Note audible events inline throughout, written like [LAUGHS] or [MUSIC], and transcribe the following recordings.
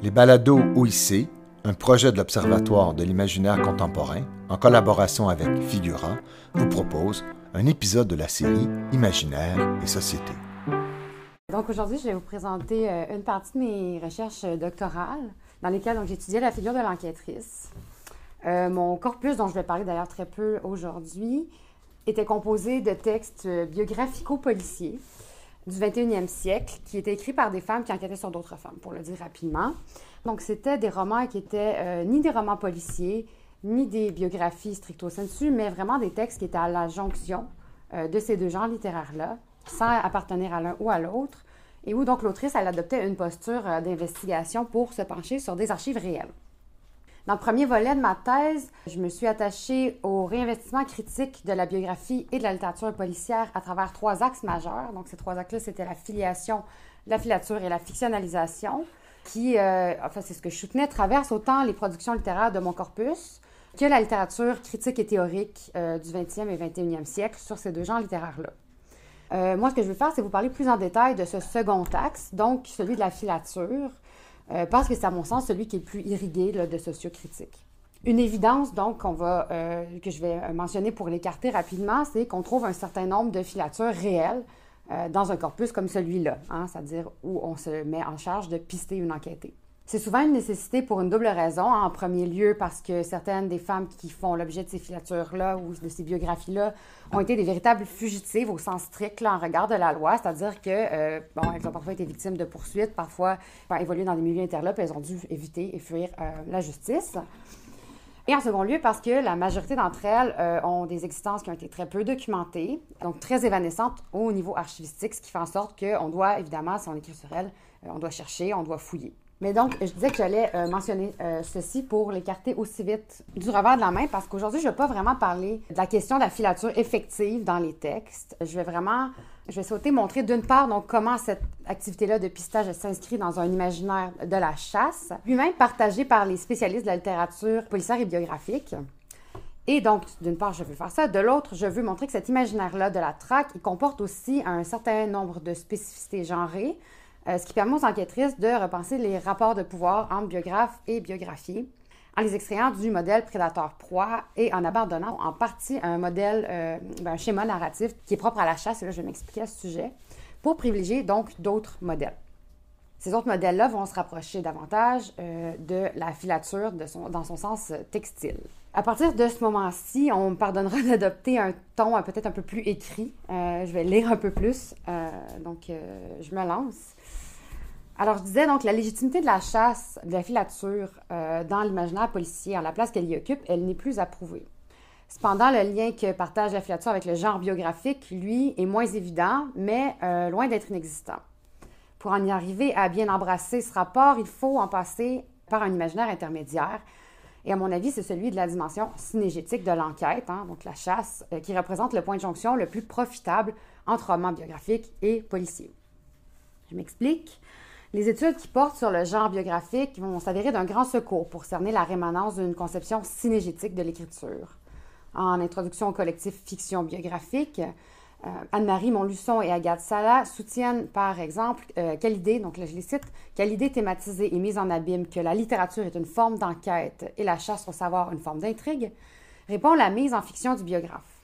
Les balados OIC, un projet de l'Observatoire de l'imaginaire contemporain, en collaboration avec Figura, vous propose un épisode de la série Imaginaire et Société. Donc aujourd'hui, je vais vous présenter euh, une partie de mes recherches doctorales dans lesquelles j'étudiais la figure de l'enquêtrice. Euh, mon corpus, dont je vais parler d'ailleurs très peu aujourd'hui, était composé de textes biographico-policiers du 21e siècle qui étaient écrits par des femmes qui enquêtaient sur d'autres femmes, pour le dire rapidement. Donc, c'était des romans qui étaient euh, ni des romans policiers, ni des biographies stricto sensu, mais vraiment des textes qui étaient à la jonction euh, de ces deux genres littéraires-là, sans appartenir à l'un ou à l'autre, et où donc l'autrice, elle adoptait une posture euh, d'investigation pour se pencher sur des archives réelles. Dans le premier volet de ma thèse, je me suis attachée au réinvestissement critique de la biographie et de la littérature policière à travers trois axes majeurs. Donc, ces trois axes-là, c'était la filiation, la filature et la fictionnalisation, qui, euh, enfin, c'est ce que je soutenais, traverse autant les productions littéraires de mon corpus que la littérature critique et théorique euh, du 20e et 21e siècle sur ces deux genres littéraires-là. Euh, moi, ce que je vais faire, c'est vous parler plus en détail de ce second axe, donc celui de la filature, euh, parce que c'est à mon sens celui qui est le plus irrigué de sociocritique. Une évidence, donc, va, euh, que je vais mentionner pour l'écarter rapidement, c'est qu'on trouve un certain nombre de filatures réelles euh, dans un corpus comme celui-là, hein, c'est-à-dire où on se met en charge de pister une enquêtée. C'est souvent une nécessité pour une double raison. En premier lieu, parce que certaines des femmes qui font l'objet de ces filatures-là ou de ces biographies-là ont été des véritables fugitives au sens strict en regard de la loi, c'est-à-dire que, euh, bon, elles ont parfois été victimes de poursuites, parfois évolué dans des milieux interlopes, elles ont dû éviter et fuir euh, la justice. Et en second lieu, parce que la majorité d'entre elles euh, ont des existences qui ont été très peu documentées, donc très évanescentes au niveau archivistique, ce qui fait en sorte qu'on doit, évidemment, si on écrit sur elles, on doit chercher, on doit fouiller. Mais donc, je disais que j'allais euh, mentionner euh, ceci pour l'écarter aussi vite du revers de la main parce qu'aujourd'hui, je ne vais pas vraiment parler de la question de la filature effective dans les textes. Je vais vraiment, je vais sauter montrer d'une part donc comment cette activité-là de pistage s'inscrit dans un imaginaire de la chasse, lui-même partagé par les spécialistes de la littérature policière et biographique. Et donc, d'une part, je veux faire ça. De l'autre, je veux montrer que cet imaginaire-là de la traque, il comporte aussi un certain nombre de spécificités genrées, ce qui permet aux enquêtrices de repenser les rapports de pouvoir entre biographe et biographie en les extrayant du modèle prédateur-proie et en abandonnant en partie un modèle, euh, ben, un schéma narratif qui est propre à la chasse, et là je vais m'expliquer à ce sujet, pour privilégier donc d'autres modèles. Ces autres modèles-là vont se rapprocher davantage euh, de la filature dans son sens textile. À partir de ce moment-ci, on me pardonnera [LAUGHS] d'adopter un ton peut-être un peu plus écrit. je vais lire un peu plus, donc je me lance. Alors, je disais donc la légitimité de la chasse, de la filature euh, dans l'imaginaire policier, à la place qu'elle y occupe, elle n'est plus approuvée. Cependant, le lien que partage la filature avec le genre biographique, lui, est moins évident, mais euh, loin d'être inexistant. Pour en y arriver à bien embrasser ce rapport, il faut en passer par un imaginaire intermédiaire. Et à mon avis, c'est celui de la dimension synégétique de l'enquête, hein, donc la chasse, euh, qui représente le point de jonction le plus profitable entre romans biographiques et policiers. Je m'explique. Les études qui portent sur le genre biographique vont s'avérer d'un grand secours pour cerner la rémanence d'une conception synégétique de l'écriture. En introduction au collectif Fiction biographique, euh, Anne-Marie Montluçon et Agathe Sala soutiennent, par exemple, euh, quelle idée, donc là je les cite, quelle idée thématisée et mise en abîme que la littérature est une forme d'enquête et la chasse au savoir une forme d'intrigue, répond la mise en fiction du biographe.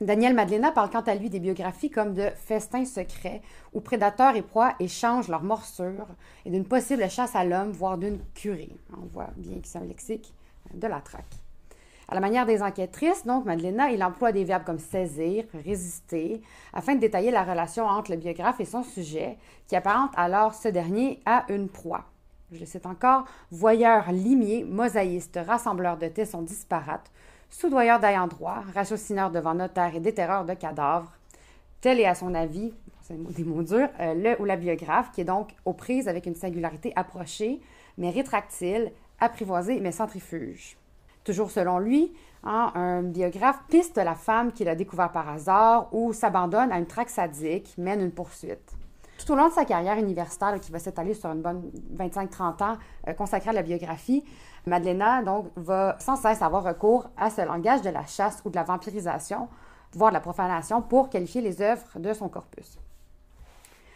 Daniel Madlena parle quant à lui des biographies comme de festins secrets où prédateurs et proies échangent leurs morsures et d'une possible chasse à l'homme, voire d'une curée. On voit bien que c'est un lexique de la traque. À la manière des enquêtrices, donc, Madeleine, il emploie des verbes comme saisir, résister, afin de détailler la relation entre le biographe et son sujet, qui apparente alors ce dernier à une proie. Je le cite encore, voyeur limier, mosaïste, rassembleur de tessons disparates, soudoyeur d'ayant droit, ratiocineur devant notaire et déterreur de cadavres. Tel est à son avis, c'est des mots durs, euh, le ou la biographe, qui est donc aux prises avec une singularité approchée, mais rétractile, apprivoisée, mais centrifuge. Toujours selon lui, hein, un biographe piste la femme qu'il a découvert par hasard ou s'abandonne à une traque sadique, mène une poursuite. Tout au long de sa carrière universitaire, qui va s'étaler sur une bonne 25-30 ans euh, consacrée à la biographie, Madeleine donc, va sans cesse avoir recours à ce langage de la chasse ou de la vampirisation, voire de la profanation, pour qualifier les œuvres de son corpus.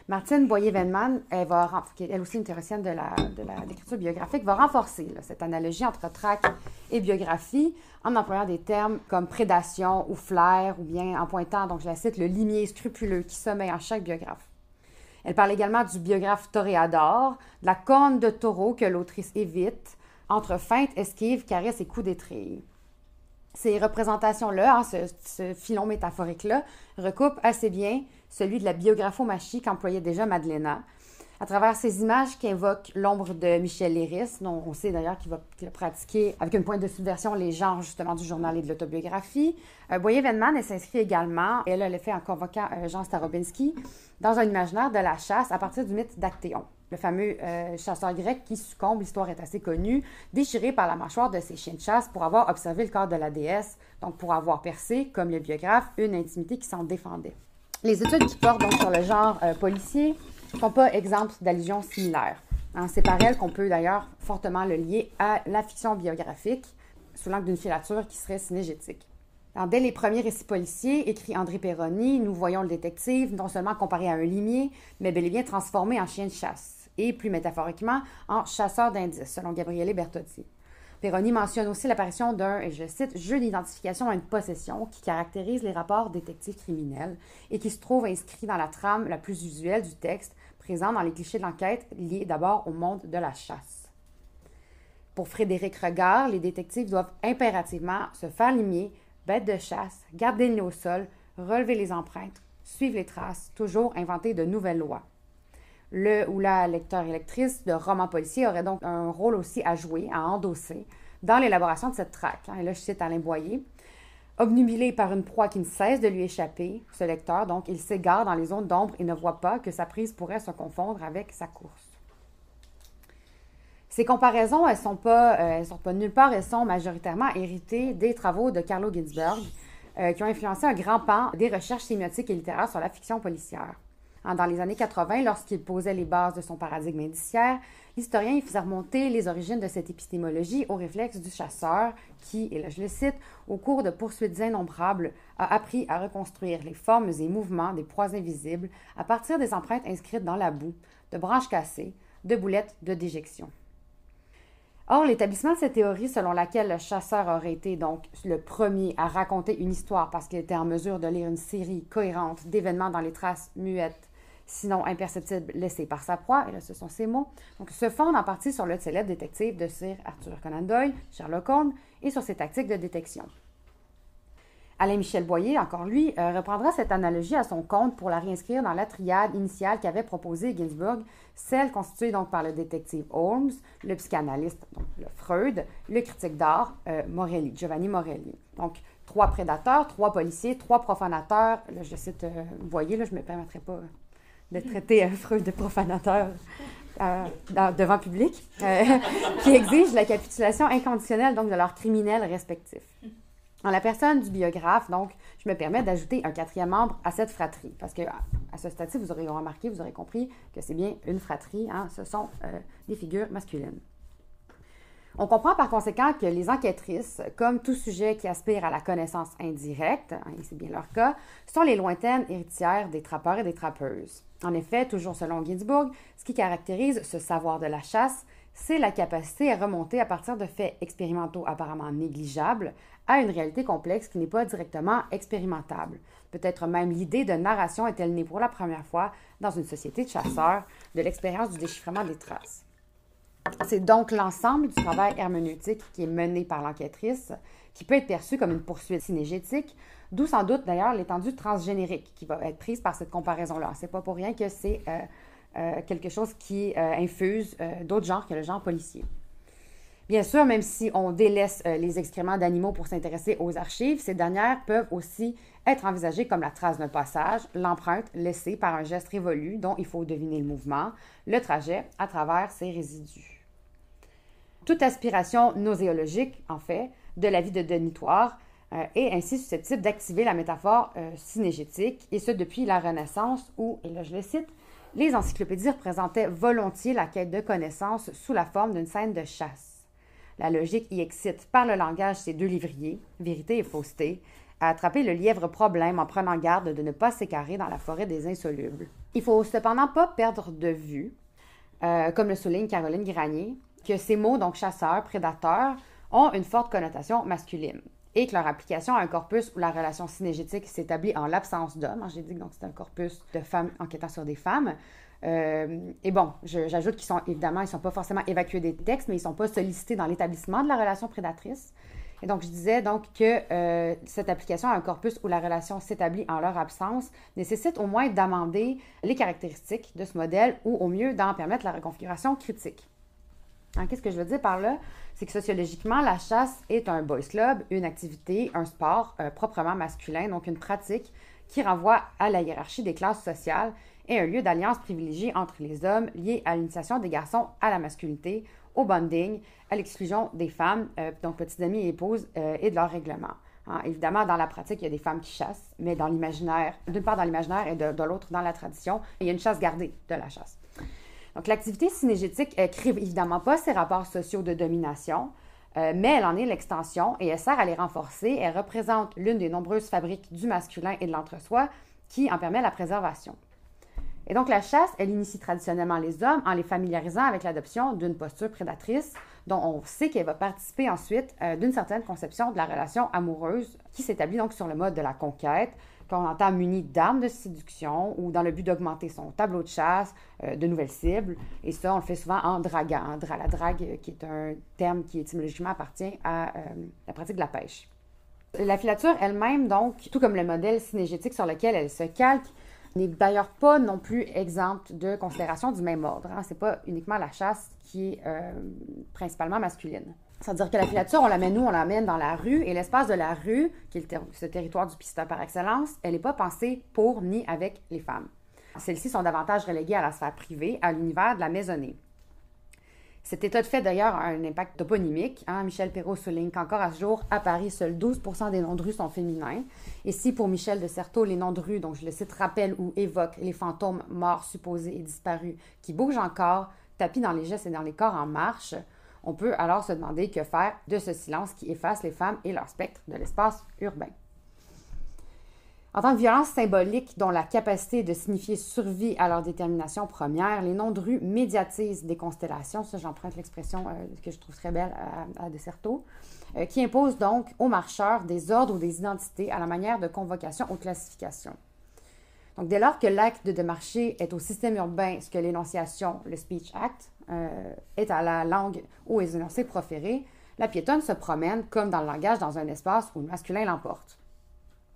Martine Boyer-Venman, elle, va, elle aussi une théoricienne de la, de l'écriture biographique, va renforcer cette analogie entre traque et biographie en employant des termes comme prédation ou flair, ou bien en pointant, donc je la cite, le limier scrupuleux qui sommeille en chaque biographe. Elle parle également du biographe toréador, de la corne de taureau que l'autrice évite, entre feinte, esquive, caresse et coup d'étrier. Ces représentations-là, hein, ce, filon métaphorique-là, recoupent assez bien celui de la biographomachie qu'employait déjà Madeleine, à travers ces images qui l'ombre de Michel Léris, dont on sait d'ailleurs qu'il va, pratiquer avec une pointe de subversion les genres justement du journal et de l'autobiographie. Boyer-Venman, elle s'inscrit également, et elle, elle le fait en convoquant euh, Jean Starobinski, dans un imaginaire de la chasse à partir du mythe d'Actéon le fameux euh, chasseur grec qui succombe, l'histoire est assez connue, déchiré par la mâchoire de ses chiens de chasse pour avoir observé le corps de la déesse, donc pour avoir percé, comme le biographe, une intimité qui s'en défendait. Les études qui portent donc sur le genre euh, policier ne sont pas exemples d'allusions similaires. Hein, c'est par elles qu'on peut d'ailleurs fortement le lier à la fiction biographique, sous l'angle d'une filature qui serait synégétique. dès les premiers récits policiers, écrit André Perroni, nous voyons le détective non seulement comparé à un limier, mais bel et bien transformé en chien de chasse et plus métaphoriquement en chasseur d'indices, selon Gabriele Bertotti. Peroni mentionne aussi l'apparition d'un, et je cite, jeu d'identification à une possession qui caractérise les rapports détectives criminels et qui se trouve inscrit dans la trame la plus usuelle du texte, présent dans les clichés de l'enquête liés d'abord au monde de la chasse. Pour Frédéric Regard, les détectives doivent impérativement se faire limier, bête de chasse, garder le nez au sol, relever les empreintes, suivre les traces, toujours inventer de nouvelles lois. Le ou la lecteur et lectrice de romans policiers aurait donc un rôle aussi à jouer, à endosser dans l'élaboration de cette traque. Hein. Et là, je cite Alain Boyer. Obnubilé par une proie qui ne cesse de lui échapper, ce lecteur, donc, il s'égare dans les zones d'ombre et ne voit pas que sa prise pourrait se confondre avec sa course. Ces comparaisons, elles ne sont, pas, euh, nulle part, elles sont majoritairement héritées des travaux de Carlo Ginzburg, euh, qui ont influencé un grand pan des recherches sémiotiques et littéraires sur la fiction policière. Dans les années 80, lorsqu'il posait les bases de son paradigme indiciaire, l'historien faisait remonter les origines de cette épistémologie au réflexe du chasseur qui, et là je le cite, au cours de poursuites innombrables, a appris à reconstruire les formes et mouvements des proies invisibles à partir des empreintes inscrites dans la boue, de branches cassées, de boulettes de déjection. Or, l'établissement de cette théorie selon laquelle le chasseur aurait été donc le premier à raconter une histoire parce qu'il était en mesure de lire une série cohérente d'événements dans les traces muettes sinon imperceptible, laissé par sa proie, et là ce sont ces mots, donc se fondent en partie sur le célèbre détective de Sir Arthur Conan Doyle, Sherlock Holmes, et sur ses tactiques de détection. Alain-Michel Boyer, encore lui, euh, reprendra cette analogie à son compte pour la réinscrire dans la triade initiale qu'avait proposée Ginsburg, celle constituée donc par le détective Holmes, le psychanalyste, donc le Freud, le critique d'art, euh, Morelli, Giovanni Morelli. Donc, trois prédateurs, trois policiers, trois profanateurs. Là, je cite euh, Boyer, là, je ne me permettrai pas de traiter un Freud de profanateur euh, devant public, euh, [LAUGHS] qui exige la capitulation inconditionnelle donc de leurs criminels respectifs. En la personne du biographe, donc, je me permets d'ajouter un quatrième membre à cette fratrie, parce que à ce stade-ci, vous aurez remarqué, vous aurez compris que c'est bien une fratrie, hein, ce sont euh, des figures masculines. On comprend par conséquent que les enquêtrices, comme tout sujet qui aspire à la connaissance indirecte, hein, et c'est bien leur cas, sont les lointaines héritières des trappeurs et des trappeuses. En effet, toujours selon Ginsburg, ce qui caractérise ce savoir de la chasse, c'est la capacité à remonter à partir de faits expérimentaux apparemment négligeables à une réalité complexe qui n'est pas directement expérimentable. Peut-être même l'idée de narration est-elle née pour la première fois dans une société de chasseurs de l'expérience du déchiffrement des traces. C'est donc l'ensemble du travail herméneutique qui est mené par l'enquêtrice qui peut être perçu comme une poursuite synégétique, d'où sans doute d'ailleurs l'étendue transgénérique qui va être prise par cette comparaison-là. C'est pas pour rien que c'est euh, euh, quelque chose qui euh, infuse d'autres genres que le genre policier. Bien sûr, même si on délaisse les excréments d'animaux pour s'intéresser aux archives, ces dernières peuvent aussi être envisagées comme la trace d'un passage, l'empreinte laissée par un geste révolu dont il faut deviner le mouvement, le trajet à travers ces résidus. Toute aspiration nauséologique, en fait, de la vie de denitoire euh, est ainsi susceptible d'activer la métaphore euh, synégétique, et ce depuis la Renaissance où, et là je le cite, les encyclopédies représentaient volontiers la quête de connaissances sous la forme d'une scène de chasse. La logique y excite par le langage ces deux livriers, vérité et fausseté, à attraper le lièvre problème en prenant garde de ne pas s'écarrer dans la forêt des insolubles. Il faut cependant pas perdre de vue, euh, comme le souligne Caroline Granier, que ces mots, donc chasseur, prédateur, ont une forte connotation masculine et que leur application à un corpus où la relation synégétique s'établit en l'absence d'hommes, hein, j'ai dit que c'est un corpus de femmes enquêtant sur des femmes, euh, et bon, j'ajoute qu'ils sont évidemment, ils ne sont pas forcément évacués des textes, mais ils ne sont pas sollicités dans l'établissement de la relation prédatrice. Et donc, je disais donc que euh, cette application à un corpus où la relation s'établit en leur absence nécessite au moins d'amender les caractéristiques de ce modèle ou au mieux d'en permettre la reconfiguration critique. Qu'est-ce que je veux dire par là? C'est que sociologiquement, la chasse est un boys club, une activité, un sport euh, proprement masculin, donc une pratique qui renvoie à la hiérarchie des classes sociales et un lieu d'alliance privilégié entre les hommes lié à l'initiation des garçons à la masculinité, au bonding, à l'exclusion des femmes, euh, donc petites amies et épouses, euh, et de leur règlement. Hein, évidemment, dans la pratique, il y a des femmes qui chassent, mais dans l'imaginaire, d'une part dans l'imaginaire et de, l'autre dans la tradition, il y a une chasse gardée de la chasse. Donc, l'activité synégétique ne crée évidemment pas ces rapports sociaux de domination, euh, mais elle en est l'extension et elle sert à les renforcer. Elle représente l'une des nombreuses fabriques du masculin et de l'entre-soi qui en permet la préservation. Et donc, la chasse, elle initie traditionnellement les hommes en les familiarisant avec l'adoption d'une posture prédatrice dont on sait qu'elle va participer ensuite euh, d'une certaine conception de la relation amoureuse qui s'établit donc sur le mode de la conquête, qu'on entend muni d'armes de séduction ou dans le but d'augmenter son tableau de chasse, euh, de nouvelles cibles. Et ça, on le fait souvent en draguant. la drague, euh, qui est un terme qui étymologiquement appartient à la pratique de la pêche. La filature elle-même, donc, tout comme le modèle synégétique sur lequel elle se calque, n'est d'ailleurs pas non plus exempte de considérations du même ordre. Hein. Ce n'est pas uniquement la chasse qui est euh, principalement masculine. C'est-à-dire que la filature, on l'amène nous, on l'amène dans la rue, et l'espace de la rue, qui est ce territoire du pisteur par excellence, elle n'est pas pensée pour ni avec les femmes. Celles-ci sont davantage reléguées à la sphère privée, à l'univers de la maisonnée. Cet état de fait, d'ailleurs, a un impact toponymique. Hein. Michel Perrault souligne qu'encore à ce jour, à Paris, seuls 12% des noms de rue sont féminins. Et si pour Michel de Certeau, les noms de rue, donc je le cite, rappellent ou évoquent les fantômes morts, supposés et disparus qui bougent encore, tapis dans les gestes et dans les corps en marche, on peut alors se demander que faire de ce silence qui efface les femmes et leur spectre de l'espace urbain. En tant que violence symbolique dont la capacité de signifier survie à leur détermination première, les noms de rue médiatisent des constellations, ça j'emprunte l'expression euh, que je trouve très belle à, Deserto, euh, qui imposent donc aux marcheurs des ordres ou des identités à la manière de convocation ou classification. Dès lors que l'acte de démarcher est au système urbain ce que l'énonciation, le speech act, euh, est à la langue ou aux énoncés proférés, la piétonne se promène comme dans le langage dans un espace où le masculin l'emporte.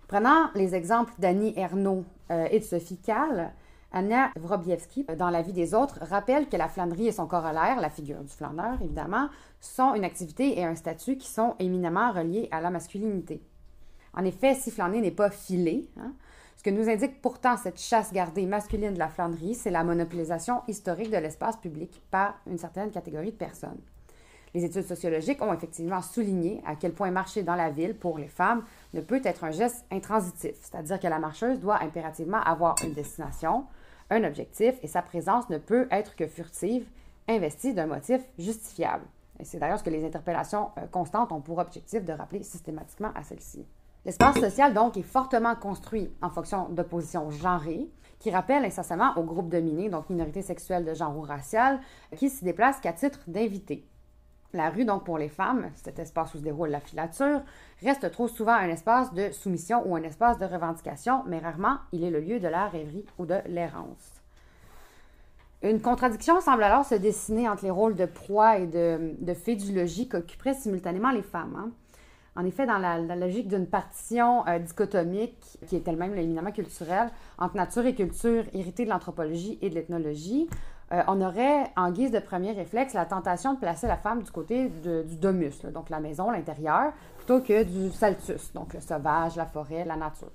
Prenant les exemples d'Annie Ernaux euh, et de Sophie Kahl, Anna Wrobiewski, dans La vie des autres, rappelle que la flânerie et son corollaire, la figure du flâneur évidemment, sont une activité et un statut qui sont éminemment reliés à la masculinité. En effet, si flâner n'est pas filé, hein, ce que nous indique pourtant cette chasse gardée masculine de la flânerie, c'est la monopolisation historique de l'espace public par une certaine catégorie de personnes. Les études sociologiques ont effectivement souligné à quel point marcher dans la ville pour les femmes ne peut être un geste intransitif, c'est-à-dire que la marcheuse doit impérativement avoir une destination, un objectif, et sa présence ne peut être que furtive, investie d'un motif justifiable. Et c'est d'ailleurs ce que les interpellations euh, constantes ont pour objectif de rappeler systématiquement à celle-ci. L'espace social, donc, est fortement construit en fonction d'oppositions genrées, qui rappellent incessamment au groupe dominé, donc minorité sexuelle de genre ou raciale, qui s'y déplacent qu'à titre d'invité. La rue, donc pour les femmes, cet espace où se déroule la filature, reste trop souvent un espace de soumission ou un espace de revendication, mais rarement il est le lieu de la rêverie ou de l'errance. Une contradiction semble alors se dessiner entre les rôles de proie et de, de qu'occuperaient simultanément les femmes. Hein. En effet, dans la, logique d'une partition euh, dichotomique, qui est elle-même éminemment culturelle, entre nature et culture héritée de l'anthropologie et de l'ethnologie, euh, on aurait, en guise de premier réflexe, la tentation de placer la femme du côté du domus, donc la maison, l'intérieur, plutôt que du saltus, donc le sauvage, la forêt, la nature.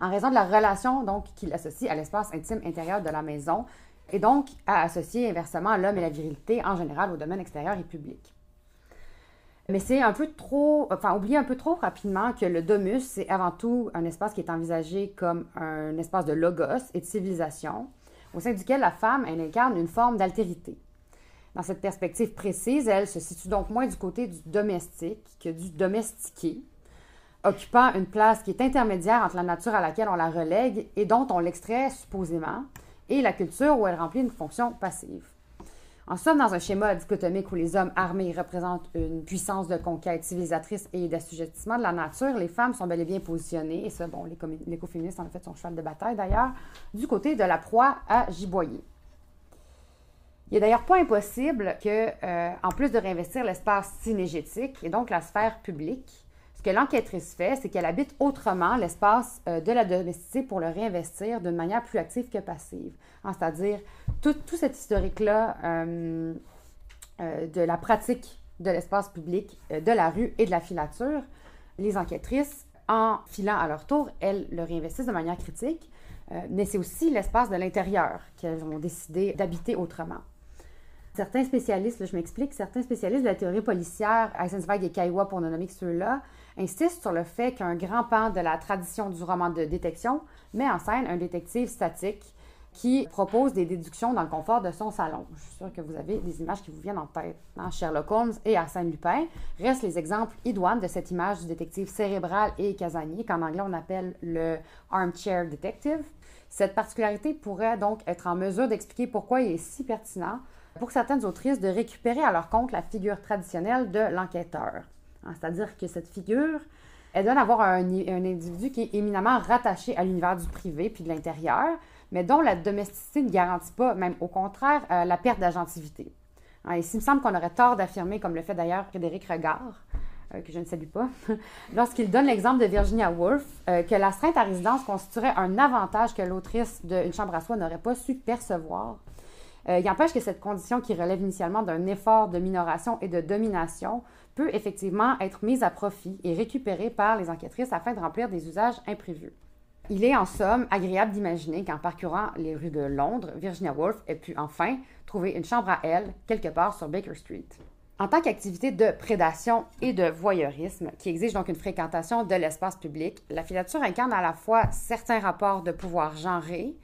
En raison de la relation donc qu'il associe à l'espace intime intérieur de la maison, et donc à associer inversement l'homme et la virilité en général au domaine extérieur et public. Mais c'est un peu trop, enfin, oublier un peu trop rapidement que le domus, c'est avant tout un espace qui est envisagé comme un espace de logos et de civilisation, au sein duquel la femme, elle incarne une forme d'altérité. Dans cette perspective précise, elle se situe donc moins du côté du domestique que du domestiqué, occupant une place qui est intermédiaire entre la nature à laquelle on la relègue et dont on l'extrait supposément, et la culture où elle remplit une fonction passive. En somme, dans un schéma dichotomique où les hommes armés représentent une puissance de conquête civilisatrice et d'assujettissement de la nature, les femmes sont bel et bien positionnées, et ça, bon, l'écoféministe en fait son cheval de bataille d'ailleurs, du côté de la proie à giboyer. Il n'est d'ailleurs pas impossible que, euh, en plus de réinvestir l'espace synégétique et donc la sphère publique, que l'enquêtrice fait, c'est qu'elle habite autrement l'espace euh, de la domesticité pour le réinvestir d'une manière plus active que passive. Hein, c'est-à-dire tout, cet historique-là euh, de la pratique de l'espace public, de la rue et de la filature, les enquêtrices, en filant à leur tour, elles le réinvestissent de manière critique, mais c'est aussi l'espace de l'intérieur qu'elles ont décidé d'habiter autrement. Certains spécialistes, je m'explique, certains spécialistes de la théorie policière, Eisensweig et Kaiwa pour ne nommer que ceux-là, insistent sur le fait qu'un grand pan de la tradition du roman de détection met en scène un détective statique qui propose des déductions dans le confort de son salon. Je suis sûre que vous avez des images qui vous viennent en tête. Hein? Sherlock Holmes et Arsène Lupin restent les exemples idoines de cette image du détective cérébral et casanier, qu'en anglais on appelle le armchair detective. Cette particularité pourrait donc être en mesure d'expliquer pourquoi il est si pertinent pour certaines autrices de récupérer à leur compte la figure traditionnelle de l'enquêteur. Hein, c'est-à-dire que cette figure, elle donne à avoir un, individu qui est éminemment rattaché à l'univers du privé puis de l'intérieur, mais dont la domesticité ne garantit pas, même au contraire, euh, la perte d'agentivité. Hein, ici, il me semble qu'on aurait tort d'affirmer, comme le fait d'ailleurs Frédéric Regard, euh, que je ne salue pas, [LAUGHS] lorsqu'il donne l'exemple de Virginia Woolf, euh, que la l'astreinte à résidence constituerait un avantage que l'autrice d'une chambre à soi n'aurait pas su percevoir euh, il empêche que cette condition qui relève initialement d'un effort de minoration et de domination peut effectivement être mise à profit et récupérée par les enquêtrices afin de remplir des usages imprévus. Il est en somme agréable d'imaginer qu'en parcourant les rues de Londres, Virginia Woolf ait pu enfin trouver une chambre à elle quelque part sur Baker Street. En tant qu'activité de prédation et de voyeurisme, qui exige donc une fréquentation de l'espace public, la filature incarne à la fois certains rapports de pouvoir genrés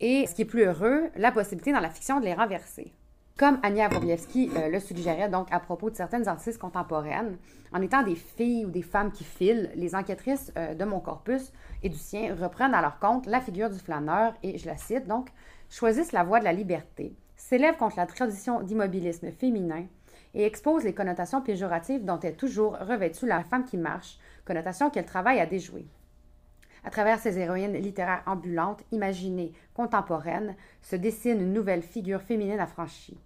et, ce qui est plus heureux, la possibilité dans la fiction de les renverser. Comme Anya Wrobiewski euh, le suggérait donc à propos de certaines artistes contemporaines, en étant des filles ou des femmes qui filent, les enquêtrices euh, de mon corpus et du sien reprennent à leur compte la figure du flâneur et, je la cite donc, choisissent la voie de la liberté, s'élèvent contre la tradition d'immobilisme féminin et exposent les connotations péjoratives dont est toujours revêtue la femme qui marche, connotations qu'elle travaille à déjouer. À travers ces héroïnes littéraires ambulantes, imaginées, contemporaines, se dessine une nouvelle figure féminine affranchie.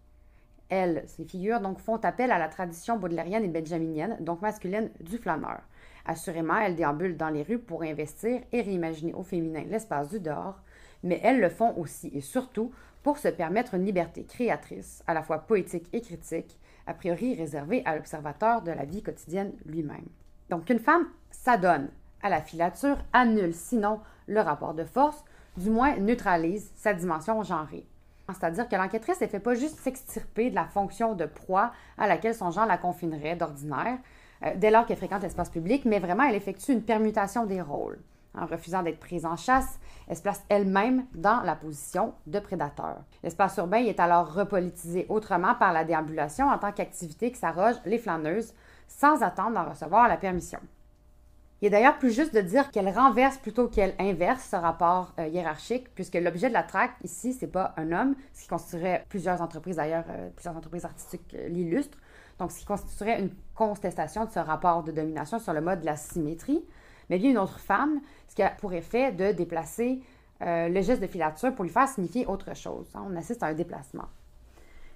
Elles, ces figures, donc, font appel à la tradition baudelairienne et benjaminienne, donc masculine, du flâneur. Assurément, elles déambulent dans les rues pour investir et réimaginer au féminin l'espace du dehors, mais elles le font aussi et surtout pour se permettre une liberté créatrice, à la fois poétique et critique, a priori réservée à l'observateur de la vie quotidienne lui-même. Donc, une femme s'adonne à la filature annule sinon le rapport de force, du moins neutralise sa dimension genrée. C'est-à-dire que l'enquêtrice ne fait pas juste s'extirper de la fonction de proie à laquelle son genre la confinerait d'ordinaire, euh, dès lors qu'elle fréquente l'espace public, mais vraiment elle effectue une permutation des rôles. En refusant d'être prise en chasse, elle se place elle-même dans la position de prédateur. L'espace urbain est alors repolitisé autrement par la déambulation en tant qu'activité qui s'arroge les flâneuses sans attendre d'en recevoir la permission. Il est d'ailleurs plus juste de dire qu'elle renverse plutôt qu'elle inverse ce rapport euh, hiérarchique, puisque l'objet de la traque ici, c'est pas un homme, ce qui constituerait plusieurs entreprises d'ailleurs, euh, plusieurs entreprises artistiques euh, l'illustrent. Donc, ce qui constituerait une contestation de ce rapport de domination sur le mode de la symétrie, mais bien une autre femme, ce qui a pour effet de déplacer le geste de filature pour lui faire signifier autre chose. Hein. On assiste à un déplacement.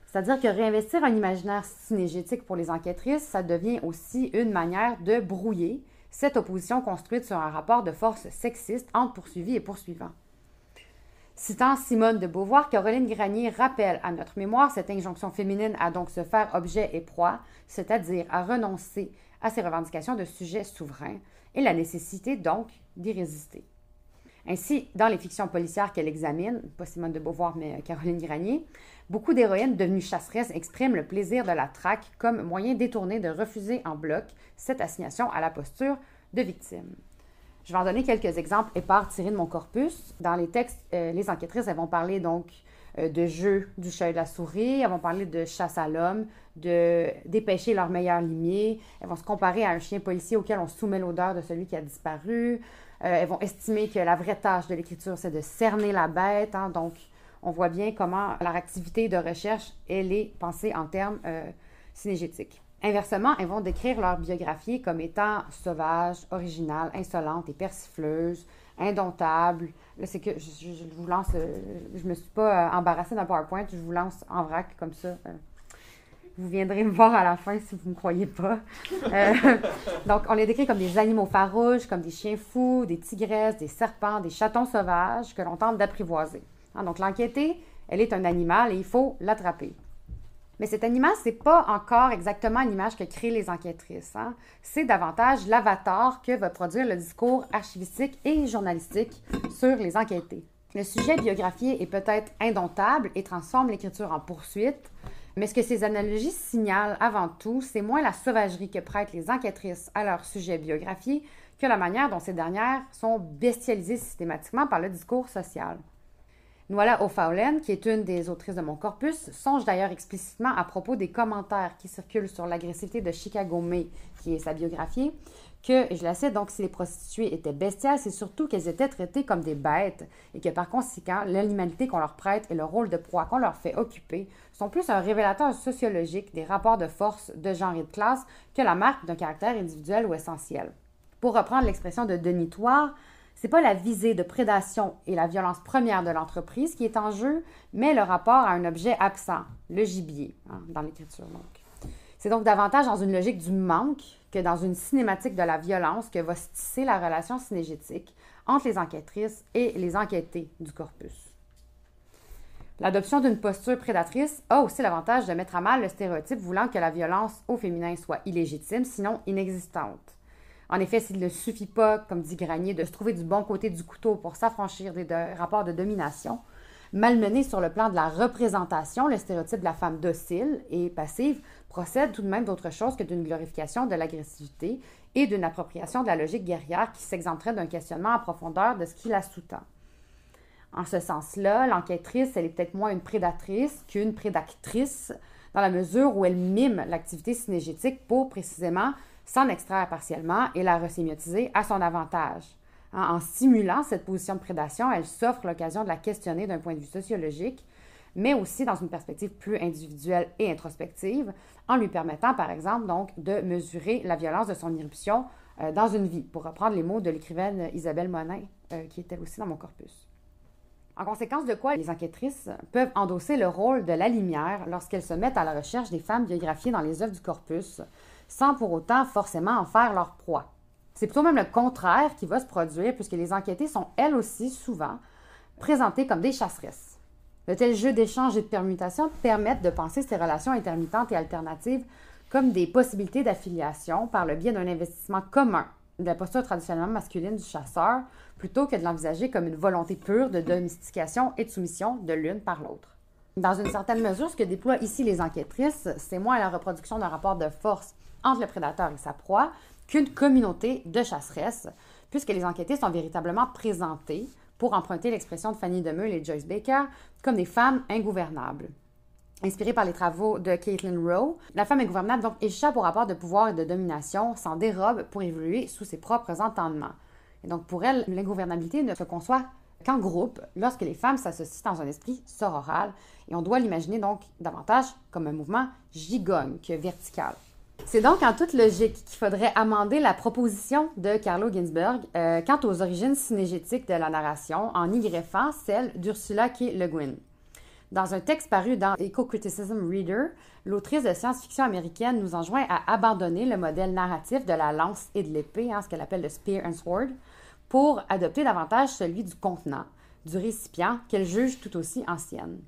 C'est-à-dire que réinvestir un imaginaire synégétique pour les enquêtrices, ça devient aussi une manière de brouiller cette opposition construite sur un rapport de force sexiste entre poursuivi et poursuivant. Citant Simone de Beauvoir, Caroline Granier rappelle à notre mémoire cette injonction féminine à donc se faire objet et proie, c'est-à-dire à renoncer à ses revendications de sujet souverain, et la nécessité donc d'y résister. Ainsi, dans les fictions policières qu'elle examine, pas Simone de Beauvoir mais Caroline Granier, beaucoup d'héroïnes devenues chasseresses expriment le plaisir de la traque comme moyen détourné de refuser en bloc cette assignation à la posture de victime. Je vais en donner quelques exemples épars tirés de mon corpus. Dans les textes, euh, les enquêtrices elles vont parler donc euh, de jeu du chat et de la souris. Elles vont parler de chasse à l'homme, de dépêcher leur meilleur limier. Elles vont se comparer à un chien policier auquel on soumet l'odeur de celui qui a disparu. Euh, elles vont estimer que la vraie tâche de l'écriture, c'est de cerner la bête. Hein. donc, on voit bien comment leur activité de recherche, elle est pensée en termes euh. Inversement, elles vont décrire leur biographie comme étant sauvage, originale, insolente et persifleuse, indomptable. Là, c'est que je, vous lance, euh, je me suis pas euh, embarrassée d'un PowerPoint, je vous lance en vrac comme ça. Vous viendrez me voir à la fin si vous ne me croyez pas. [LAUGHS] donc, on les décrit comme des animaux farouches, comme des chiens fous, des tigresses, des serpents, des chatons sauvages que l'on tente d'apprivoiser. Hein, donc, l'enquêtée, elle est un animal et il faut l'attraper. Mais cet animal, ce n'est pas encore exactement l'image que créent les enquêtrices. Hein. C'est davantage l'avatar que va produire le discours archivistique et journalistique sur les enquêtés. Le sujet biographié est peut-être indomptable et transforme l'écriture en poursuite, mais ce que ces analogies signalent avant tout, c'est moins la sauvagerie que prêtent les enquêtrices à leur sujet biographié que la manière dont ces dernières sont bestialisées systématiquement par le discours social. Noala O'Faulen, qui est une des autrices de mon corpus, songe d'ailleurs explicitement à propos des commentaires qui circulent sur l'agressivité de Chicago May, qui est sa biographie, que, et je la cite, donc si les prostituées étaient bestiales, c'est surtout qu'elles étaient traitées comme des bêtes et que par conséquent, l'animalité qu'on leur prête et le rôle de proie qu'on leur fait occuper sont plus un révélateur sociologique des rapports de force, de genre et de classe que la marque d'un caractère individuel ou essentiel. Pour reprendre l'expression de Denis Toire, c'est pas la visée de prédation et la violence première de l'entreprise qui est en jeu, mais le rapport à un objet absent, le gibier, hein, dans l'écriture. C'est donc davantage dans une logique du manque que dans une cinématique de la violence que va se tisser la relation synégétique entre les enquêtrices et les enquêtés du corpus. L'adoption d'une posture prédatrice a aussi l'avantage de mettre à mal le stéréotype voulant que la violence au féminin soit illégitime, sinon inexistante. En effet, s'il ne suffit pas, comme dit Granier, de se trouver du bon côté du couteau pour s'affranchir des rapports de domination, malmené sur le plan de la représentation, le stéréotype de la femme docile et passive procède tout de même d'autre chose que d'une glorification de l'agressivité et d'une appropriation de la logique guerrière qui s'exempterait d'un questionnement en profondeur de ce qui la sous-tend. En ce sens-là, l'enquêtrice, elle est peut-être moins une prédatrice qu'une prédactrice, dans la mesure où elle mime l'activité synégétique pour précisément s'en extraire partiellement et la resémiotiser à son avantage. En, stimulant cette position de prédation, elle s'offre l'occasion de la questionner d'un point de vue sociologique, mais aussi dans une perspective plus individuelle et introspective, en lui permettant, par exemple, donc, de mesurer la violence de son irruption euh, dans une vie, pour reprendre les mots de l'écrivaine Isabelle Monin, euh, qui était aussi dans mon corpus. En conséquence de quoi, les enquêtrices peuvent endosser le rôle de la lumière lorsqu'elles se mettent à la recherche des femmes biographiées dans les œuvres du corpus, sans pour autant forcément en faire leur proie. C'est plutôt même le contraire qui va se produire puisque les enquêtées sont elles aussi souvent présentées comme des chasseresses. De tels jeux d'échange et de permutation permettent de penser ces relations intermittentes et alternatives comme des possibilités d'affiliation par le biais d'un investissement commun de la posture traditionnellement masculine du chasseur, plutôt que de l'envisager comme une volonté pure de domestication et de soumission de l'une par l'autre. Dans une certaine mesure, ce que déploient ici les enquêtrices, c'est moins la reproduction d'un rapport de force entre le prédateur et sa proie qu'une communauté de chasseresses, puisque les enquêtés sont véritablement présentés, pour emprunter l'expression de Fanny Demeule et Joyce Baker, comme des femmes ingouvernables. Inspirée par les travaux de Caitlin Rowe, la femme ingouvernable donc échappe au rapport de pouvoir et de domination, s'en dérobe pour évoluer sous ses propres entendements. Et donc pour elle, l'ingouvernabilité ne se conçoit qu'en groupe, lorsque les femmes s'associent dans un esprit sororal, et on doit l'imaginer donc davantage comme un mouvement gigogne que vertical. C'est donc en toute logique qu'il faudrait amender la proposition de Carlo Ginsberg euh, quant aux origines synégétiques de la narration en y greffant celle d'Ursula K. Le Guin. Dans un texte paru dans Eco-Criticism Reader, l'autrice de science-fiction américaine nous enjoint à abandonner le modèle narratif de la lance et de l'épée, hein, ce qu'elle appelle le spear and sword, pour adopter davantage celui du contenant, du récipient, qu'elle juge tout aussi ancienne.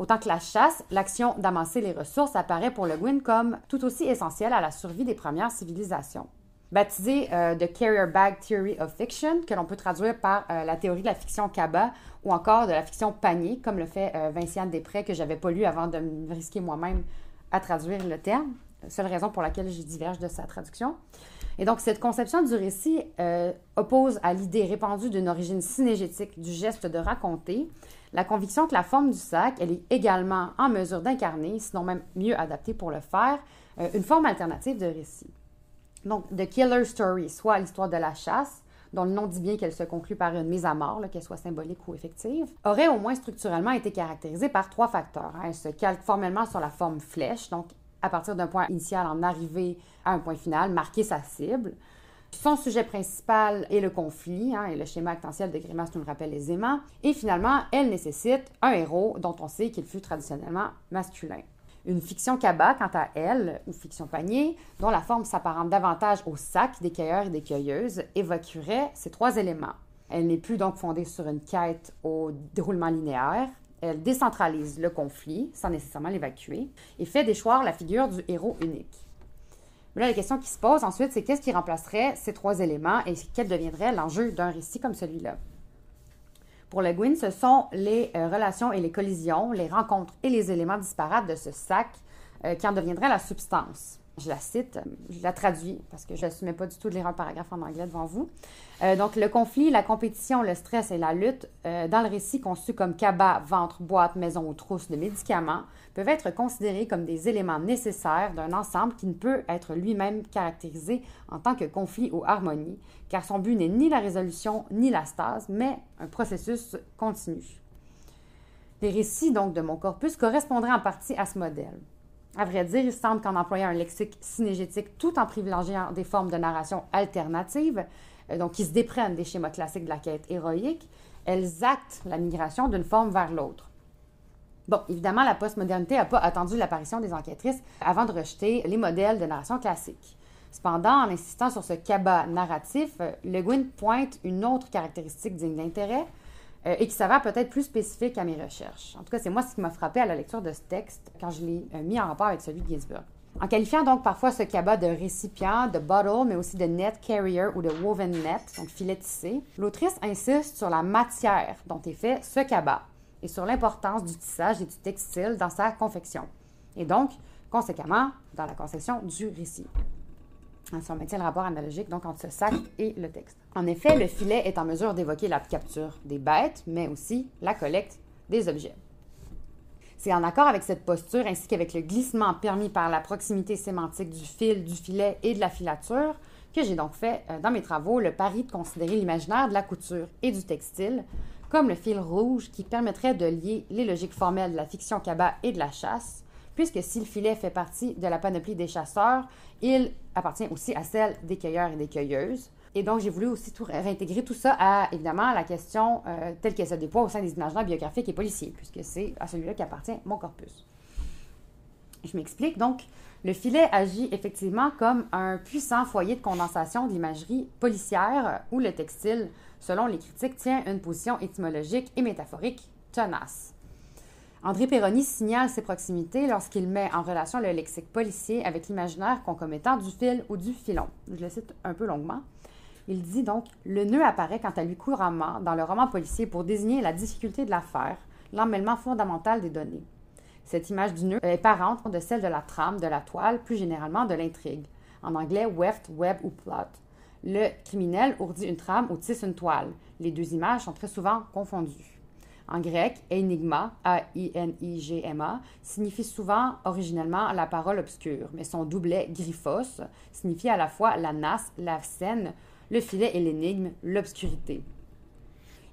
Autant que la chasse, l'action d'amasser les ressources apparaît pour Le Guin comme tout aussi essentielle à la survie des premières civilisations. Baptisée euh, The Carrier Bag Theory of Fiction, que l'on peut traduire par euh, la théorie de la fiction Kaba ou encore de la fiction panier, comme le fait euh, Vinciane Després, que j'avais pas lu avant de me risquer moi-même à traduire le terme. Seule raison pour laquelle je diverge de sa traduction. Et donc, cette conception du récit oppose à l'idée répandue d'une origine synégétique du geste de raconter la conviction que la forme du sac, elle est également en mesure d'incarner, sinon même mieux adaptée pour le faire, euh, une forme alternative de récit. Donc, The Killer Story, soit l'histoire de la chasse, dont le nom dit bien qu'elle se conclut par une mise à mort, qu'elle soit symbolique ou effective, aurait au moins structurellement été caractérisée par trois facteurs. Elle se calque formellement sur la forme flèche, donc à partir d'un point initial en arriver à un point final, marquer sa cible. Son sujet principal est le conflit, hein, et le schéma actentiel de Grimace nous le rappelle aisément. Et finalement, elle nécessite un héros dont on sait qu'il fut traditionnellement masculin. Une fiction cabas, quant à elle, ou fiction panier, dont la forme s'apparente davantage au sac des cueilleurs et des cueilleuses, évoquerait ces trois éléments. Elle n'est plus donc fondée sur une quête au déroulement linéaire. Elle décentralise le conflit, sans nécessairement l'évacuer, et fait déchoir la figure du héros unique. Mais là, la question qui se pose ensuite, c'est qu'est-ce qui remplacerait ces trois éléments et quel deviendrait l'enjeu d'un récit comme celui-là? Pour Le Guin, ce sont les euh, relations et les collisions, les rencontres et les éléments disparates de ce sac euh, qui en deviendraient la substance je la cite, je la traduis parce que je n'assumais pas du tout de lire un paragraphe en anglais devant vous. Euh, donc, le conflit, la compétition, le stress et la lutte, euh, dans le récit conçu comme cabas, ventre, boîte, maison ou trousse de médicaments, peuvent être considérés comme des éléments nécessaires d'un ensemble qui ne peut être lui-même caractérisé en tant que conflit ou harmonie, car son but n'est ni la résolution ni la stase, mais un processus continu. Les récits, donc, de mon corpus correspondraient en partie à ce modèle. À vrai dire, il semble qu'en employant un lexique synégétique tout en privilégiant des formes de narration alternatives, euh, donc qui se déprennent des schémas classiques de la quête héroïque, elles actent la migration d'une forme vers l'autre. Bon, évidemment, la postmodernité n'a pas attendu l'apparition des enquêtrices avant de rejeter les modèles de narration classique. Cependant, en insistant sur ce cabas narratif, euh, Le Guin pointe une autre caractéristique digne d'intérêt, euh, et qui s'avère peut-être plus spécifique à mes recherches. En tout cas, c'est moi ce qui m'a frappé à la lecture de ce texte quand je l'ai euh, mis en rapport avec celui de Ginsburg. En qualifiant donc parfois ce cabas de récipient, de bottle, mais aussi de net carrier ou de woven net, donc filet tissé, l'autrice insiste sur la matière dont est fait ce cabas et sur l'importance du tissage et du textile dans sa confection. Et donc, conséquemment, dans la conception du récit. Si on maintient le rapport analogique donc entre ce sac et le texte. En effet, le filet est en mesure d'évoquer la capture des bêtes, mais aussi la collecte des objets. C'est en accord avec cette posture ainsi qu'avec le glissement permis par la proximité sémantique du fil, du filet et de la filature que j'ai donc fait euh, dans mes travaux le pari de considérer l'imaginaire de la couture et du textile comme le fil rouge qui permettrait de lier les logiques formelles de la fiction cabas et de la chasse puisque si le filet fait partie de la panoplie des chasseurs, il appartient aussi à celle des cueilleurs et des cueilleuses. Et donc, j'ai voulu aussi réintégrer tout ça à, évidemment, la question euh, telle qu'elle se déploie au sein des imaginaires biographiques et policiers, puisque c'est à celui-là qu'appartient mon corpus. Je m'explique. Donc, le filet agit effectivement comme un puissant foyer de condensation de l'imagerie policière où le textile, selon les critiques, tient une position étymologique et métaphorique tenace. André Perroni signale ses proximités lorsqu'il met en relation le lexique policier avec l'imaginaire concomitant du fil ou du filon. Je le cite un peu longuement. Il dit donc Le nœud apparaît quant à lui couramment dans le roman policier pour désigner la difficulté de l'affaire, l'emmêlement fondamental des données. Cette image du nœud est parente de celle de la trame, de la toile, plus généralement de l'intrigue. En anglais, weft, web ou plot. Le criminel ourdit une trame ou tisse une toile. Les deux images sont très souvent confondues. En grec, enigma, A-I-N-I-G-M-A, signifie souvent originellement la parole obscure, mais son doublet gryphos signifie à la fois la nasse, la scène, le filet et l'énigme, l'obscurité.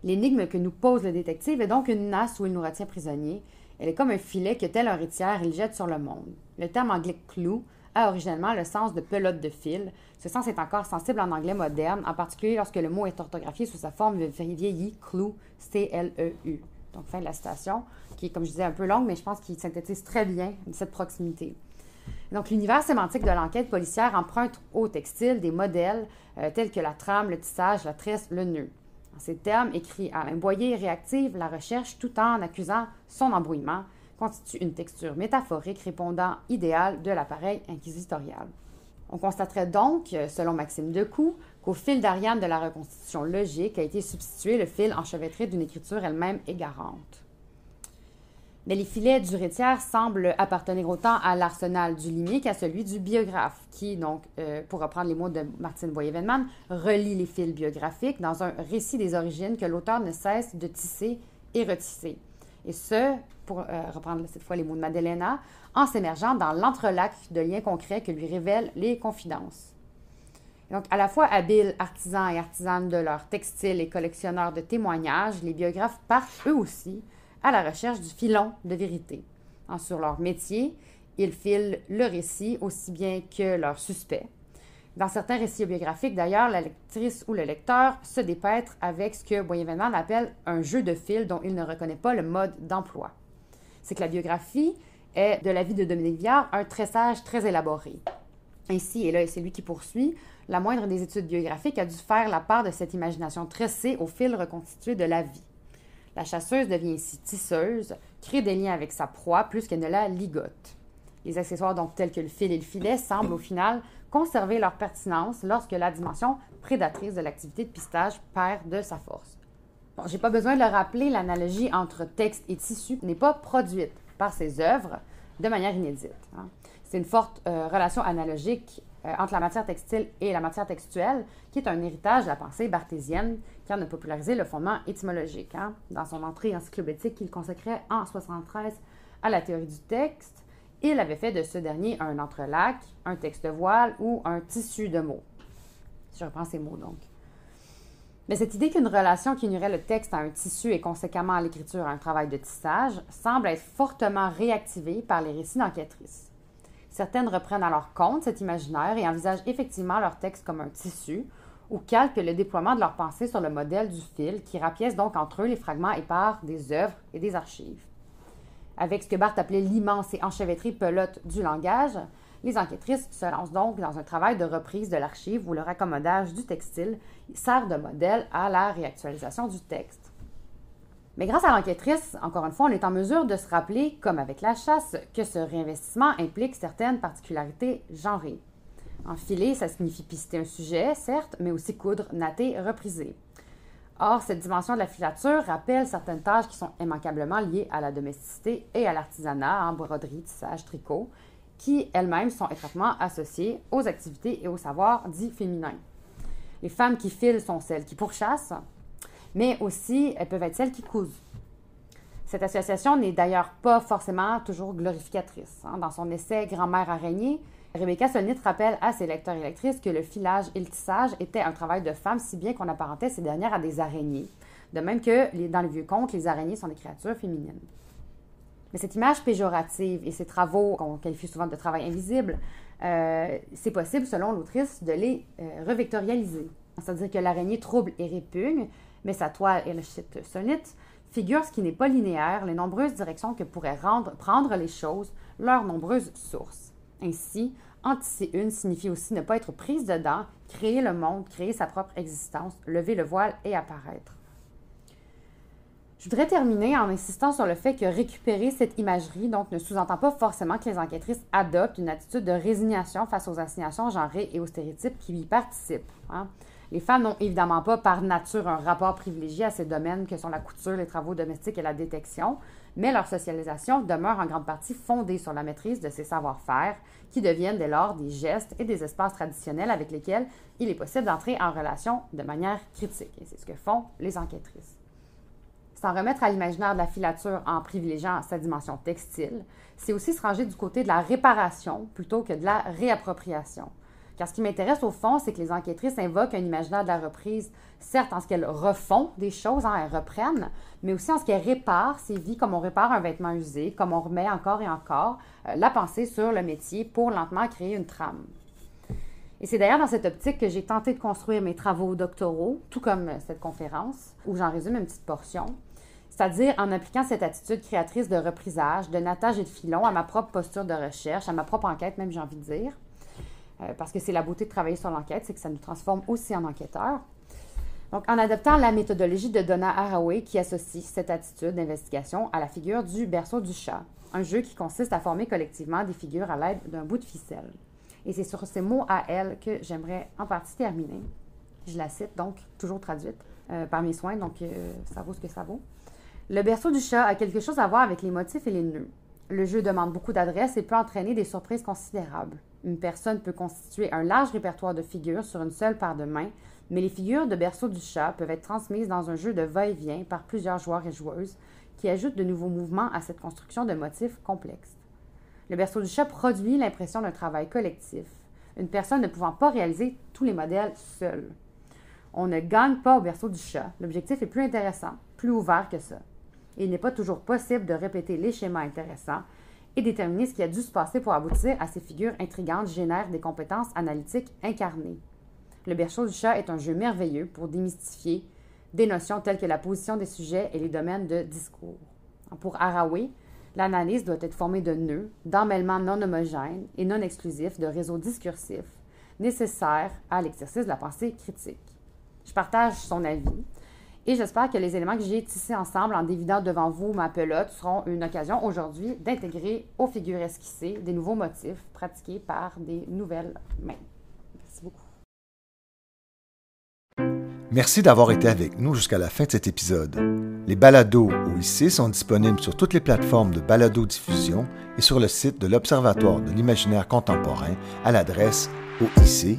L'énigme que nous pose le détective est donc une nasse où il nous retient prisonniers. Elle est comme un filet que, tel un héritière, il jette sur le monde. Le terme anglais clou a originellement le sens de pelote de fil. Ce sens est encore sensible en anglais moderne, en particulier lorsque le mot est orthographié sous sa forme vieillie, clou, C-L-E-U. Donc, fin de la citation, qui est, comme je disais, un peu longue, mais je pense qu'il synthétise très bien cette proximité. Donc, l'univers sémantique de l'enquête policière emprunte au textile des modèles euh, tels que la trame, le tissage, la tresse, le nœud. Ces termes, écrit Alain Boyer, réactive la recherche tout en accusant son embrouillement, constitue une texture métaphorique répondant idéal de l'appareil inquisitorial. On constaterait donc, selon Maxime Decoux, qu'au fil d'Ariane de la reconstitution logique a été substitué le fil enchevêtré d'une écriture elle-même égarante. Mais les filets du rétière semblent appartenir autant à l'arsenal du limier qu'à celui du biographe, qui, donc, euh, pour reprendre les mots de Martine Boyer-Venman, relie les fils biographiques dans un récit des origines que l'auteur ne cesse de tisser et retisser. Et ce, pour euh, reprendre cette fois les mots de Madelena, en s'émergeant dans l'entrelac de liens concrets que lui révèlent les confidences. Donc, à la fois habiles artisans et artisanes de leur textile et collectionneurs de témoignages, les biographes partent eux aussi à la recherche du filon de vérité. sur leur métier, ils filent le récit aussi bien que leur suspect. Dans certains récits biographiques, d'ailleurs, la lectrice ou le lecteur se dépêtre avec ce que Boyenvenman appelle un jeu de fil dont il ne reconnaît pas le mode d'emploi. C'est que la biographie est, de la vie de Dominique Viard, un tressage très élaboré. Ainsi, et là, c'est lui qui poursuit, la moindre des études biographiques a dû faire la part de cette imagination tressée au fil reconstitué de la vie. La chasseuse devient ici tisseuse, crée des liens avec sa proie plus qu'elle ne la ligote. Les accessoires tels que le fil et le filet semblent au final conserver leur pertinence lorsque la dimension prédatrice de l'activité de pistage perd de sa force. Bon, j'ai pas besoin de le rappeler, l'analogie entre texte et tissu n'est pas produite par ces œuvres de manière inédite. Hein. C'est une forte euh, relation analogique euh, entre la matière textile et la matière textuelle, qui est un héritage de la pensée barthésienne qui en a popularisé le fondement étymologique. Hein. Dans son entrée encyclopédique qu'il consacrait en 73 à la théorie du texte, il avait fait de ce dernier un entrelac, un texte voile ou un tissu de mots. Je reprends ces mots donc. Mais cette idée qu'une relation qui unirait le texte à un tissu et conséquemment à l'écriture à un travail de tissage semble être fortement réactivée par les récits d'enquêtrices. Certaines reprennent à leur compte cet imaginaire et envisagent effectivement leur texte comme un tissu ou calquent le déploiement de leur pensée sur le modèle du fil qui rapièce donc entre eux les fragments épars des œuvres et des archives. Avec ce que Barthes appelait l'immense et enchevêtrée pelote du langage, les enquêtrices se lancent donc dans un travail de reprise de l'archive où le raccommodage du textile sert de modèle à la réactualisation du texte. Mais grâce à l'enquêtrice, encore une fois, on est en mesure de se rappeler, comme avec la chasse, que ce réinvestissement implique certaines particularités genrées. Enfiler, ça signifie pister un sujet, certes, mais aussi coudre, natter, repriser. Or, cette dimension de la filature rappelle certaines tâches qui sont immanquablement liées à la domesticité et à l'artisanat en broderie, tissage, tricot, qui elles-mêmes sont étroitement associées aux activités et aux savoirs dits féminins. Les femmes qui filent sont celles qui pourchassent, mais aussi elles peuvent être celles qui cousent. Cette association n'est d'ailleurs pas forcément toujours glorificatrice. Hein. Dans son essai Grand-mère araignée, Rebecca Solnit rappelle à ses lecteurs et lectrices que le filage et le tissage étaient un travail de femme, si bien qu'on apparentait ces dernières à des araignées. De même que dans les vieux contes, les araignées sont des créatures féminines. Mais cette image péjorative et ces travaux qu'on qualifie souvent de travail invisible, euh, c'est possible, selon l'autrice, de les euh, revectorialiser. C'est-à-dire que l'araignée trouble et répugne, mais sa toile et le shit solite figurent ce qui n'est pas linéaire, les nombreuses directions que pourraient rendre, prendre les choses, leurs nombreuses sources. Ainsi, en tisser une signifie aussi ne pas être prise dedans, créer le monde, créer sa propre existence, lever le voile et apparaître. Je voudrais terminer en insistant sur le fait que récupérer cette imagerie donc, ne sous-entend pas forcément que les enquêtrices adoptent une attitude de résignation face aux assignations genrées et aux stéréotypes qui y participent. Hein. Les femmes n'ont évidemment pas par nature un rapport privilégié à ces domaines que sont la couture, les travaux domestiques et la détection, mais leur socialisation demeure en grande partie fondée sur la maîtrise de ces savoir-faire qui deviennent dès lors des gestes et des espaces traditionnels avec lesquels il est possible d'entrer en relation de manière critique. Et c'est ce que font les enquêtrices. S'en remettre à l'imaginaire de la filature en privilégiant sa dimension textile, c'est aussi se ranger du côté de la réparation plutôt que de la réappropriation. Car ce qui m'intéresse au fond, c'est que les enquêtrices invoquent un imaginaire de la reprise, certes en ce qu'elles refont des choses, hein, elles reprennent, mais aussi en ce qu'elles réparent ces vies comme on répare un vêtement usé, comme on remet encore et encore euh, la pensée sur le métier pour lentement créer une trame. Et c'est d'ailleurs dans cette optique que j'ai tenté de construire mes travaux doctoraux, tout comme cette conférence, où j'en résume une petite portion, c'est-à-dire en appliquant cette attitude créatrice de reprisage, de natage et de filon à ma propre posture de recherche, à ma propre enquête même, j'ai envie de dire. Euh, parce que c'est la beauté de travailler sur l'enquête, c'est que ça nous transforme aussi en enquêteurs. Donc, en adoptant la méthodologie de Donna Haraway qui associe cette attitude d'investigation à la figure du berceau du chat, un jeu qui consiste à former collectivement des figures à l'aide d'un bout de ficelle. Et c'est sur ces mots à elle que j'aimerais en partie terminer. Je la cite donc, toujours traduite euh, par mes soins, donc euh, ça vaut ce que ça vaut. Le berceau du chat a quelque chose à voir avec les motifs et les nœuds. Le jeu demande beaucoup d'adresse et peut entraîner des surprises considérables. Une personne peut constituer un large répertoire de figures sur une seule paire de mains, mais les figures de berceau du chat peuvent être transmises dans un jeu de va-et-vient par plusieurs joueurs et joueuses qui ajoute de nouveaux mouvements à cette construction de motifs complexes. Le berceau du chat produit l'impression d'un travail collectif, une personne ne pouvant pas réaliser tous les modèles seule. On ne gagne pas au berceau du chat. L'objectif est plus intéressant, plus ouvert que ça. Il n'est pas toujours possible de répéter les schémas intéressants et déterminer ce qui a dû se passer pour aboutir à ces figures intrigantes génèrent des compétences analytiques incarnées. Le berceau du chat est un jeu merveilleux pour démystifier des notions telles que la position des sujets et les domaines de discours. Pour Haraway, l'analyse doit être formée de nœuds, d'emmêlements non homogènes et non exclusifs de réseaux discursifs nécessaires à l'exercice de la pensée critique. Je partage son avis et j'espère que les éléments que j'ai tissés ensemble en dévidant devant vous ma pelote seront une occasion aujourd'hui d'intégrer aux figures esquissées des nouveaux motifs pratiqués par des nouvelles mains. Merci beaucoup. Merci d'avoir été avec nous jusqu'à la fin de cet épisode. Les balados OIC sont disponibles sur toutes les plateformes de balado-diffusion et sur le site de l'Observatoire de l'imaginaire contemporain à l'adresse oic.ucam.ca.